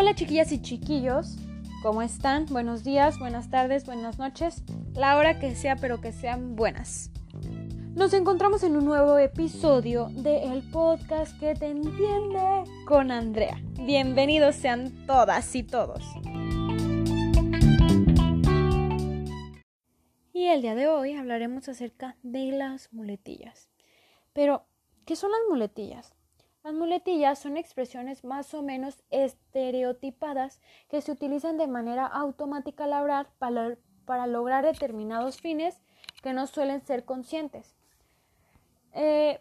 Hola chiquillas y chiquillos, ¿cómo están? Buenos días, buenas tardes, buenas noches, la hora que sea, pero que sean buenas. Nos encontramos en un nuevo episodio de el podcast que te entiende con Andrea. Bienvenidos sean todas y todos. Y el día de hoy hablaremos acerca de las muletillas. Pero, ¿qué son las muletillas? Las muletillas son expresiones más o menos estereotipadas que se utilizan de manera automática al hablar para, lograr determinados fines que no suelen ser conscientes. Eh,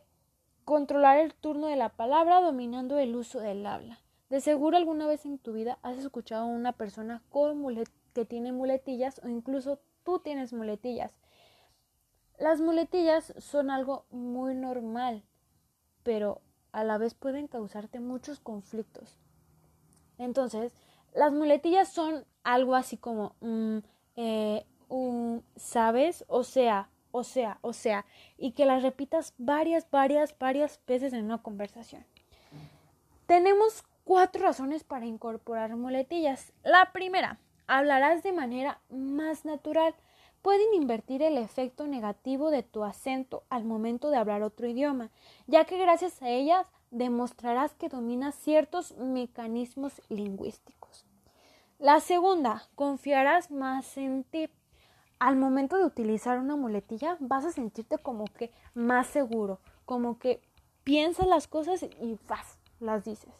controlar el turno de la palabra dominando el uso del habla. De seguro alguna vez en tu vida has escuchado a una persona con que tiene muletillas o incluso tú tienes muletillas. Las muletillas son algo muy normal, pero a la vez pueden causarte muchos conflictos. Entonces, las muletillas son algo así como, mm, eh, ¿sabes? O sea, o sea, o sea, y que las repitas varias, varias, varias veces en una conversación. Tenemos cuatro razones para incorporar muletillas. La primera, hablarás de manera más natural pueden invertir el efecto negativo de tu acento al momento de hablar otro idioma, ya que gracias a ellas demostrarás que dominas ciertos mecanismos lingüísticos. La segunda, confiarás más en ti. Al momento de utilizar una muletilla vas a sentirte como que más seguro, como que piensas las cosas y vas, las dices.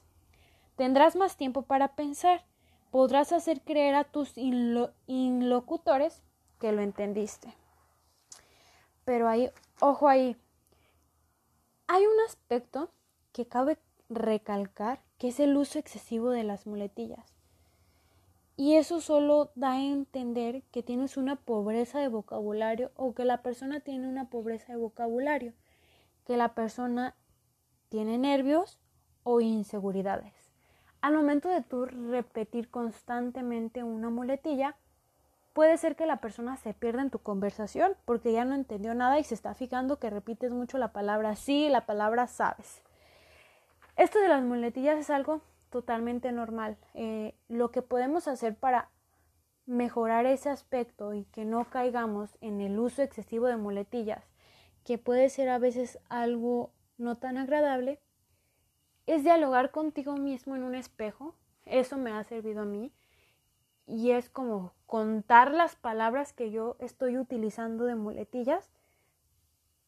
Tendrás más tiempo para pensar. Podrás hacer creer a tus interlocutores que lo entendiste. Pero hay, ojo ahí, hay un aspecto que cabe recalcar que es el uso excesivo de las muletillas. Y eso solo da a entender que tienes una pobreza de vocabulario o que la persona tiene una pobreza de vocabulario, que la persona tiene nervios o inseguridades. Al momento de tú repetir constantemente una muletilla, puede ser que la persona se pierda en tu conversación porque ya no entendió nada y se está fijando que repites mucho la palabra sí, la palabra sabes. Esto de las muletillas es algo totalmente normal. Eh, lo que podemos hacer para mejorar ese aspecto y que no caigamos en el uso excesivo de muletillas, que puede ser a veces algo no tan agradable, es dialogar contigo mismo en un espejo. Eso me ha servido a mí y es como contar las palabras que yo estoy utilizando de muletillas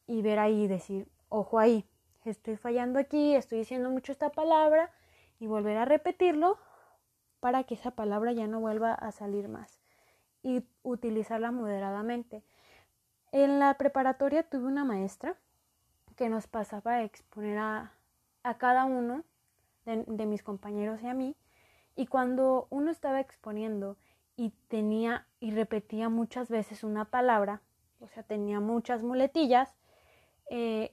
y ver ahí decir, ojo ahí, estoy fallando aquí, estoy diciendo mucho esta palabra y volver a repetirlo para que esa palabra ya no vuelva a salir más y utilizarla moderadamente. En la preparatoria tuve una maestra que nos pasaba a exponer a, cada uno de mis compañeros y a mí y cuando uno estaba exponiendo y tenía y repetía muchas veces una palabra, o sea, tenía muchas muletillas, eh,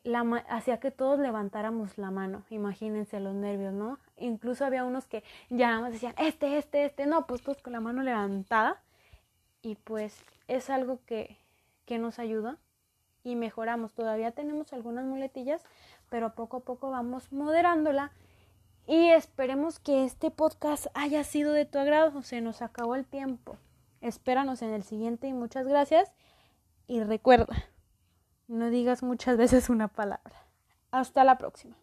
hacía que todos levantáramos la mano. Imagínense los nervios, ¿no? Incluso había unos que ya nada decían, este, este, este, no, pues todos con la mano levantada. Y pues es algo que, que nos ayuda y mejoramos. Todavía tenemos algunas muletillas, pero poco a poco vamos moderándola y esperemos que este podcast haya sido de tu agrado. Se nos acabó el tiempo. Espéranos en el siguiente y muchas gracias. Y recuerda, no digas muchas veces una palabra. Hasta la próxima.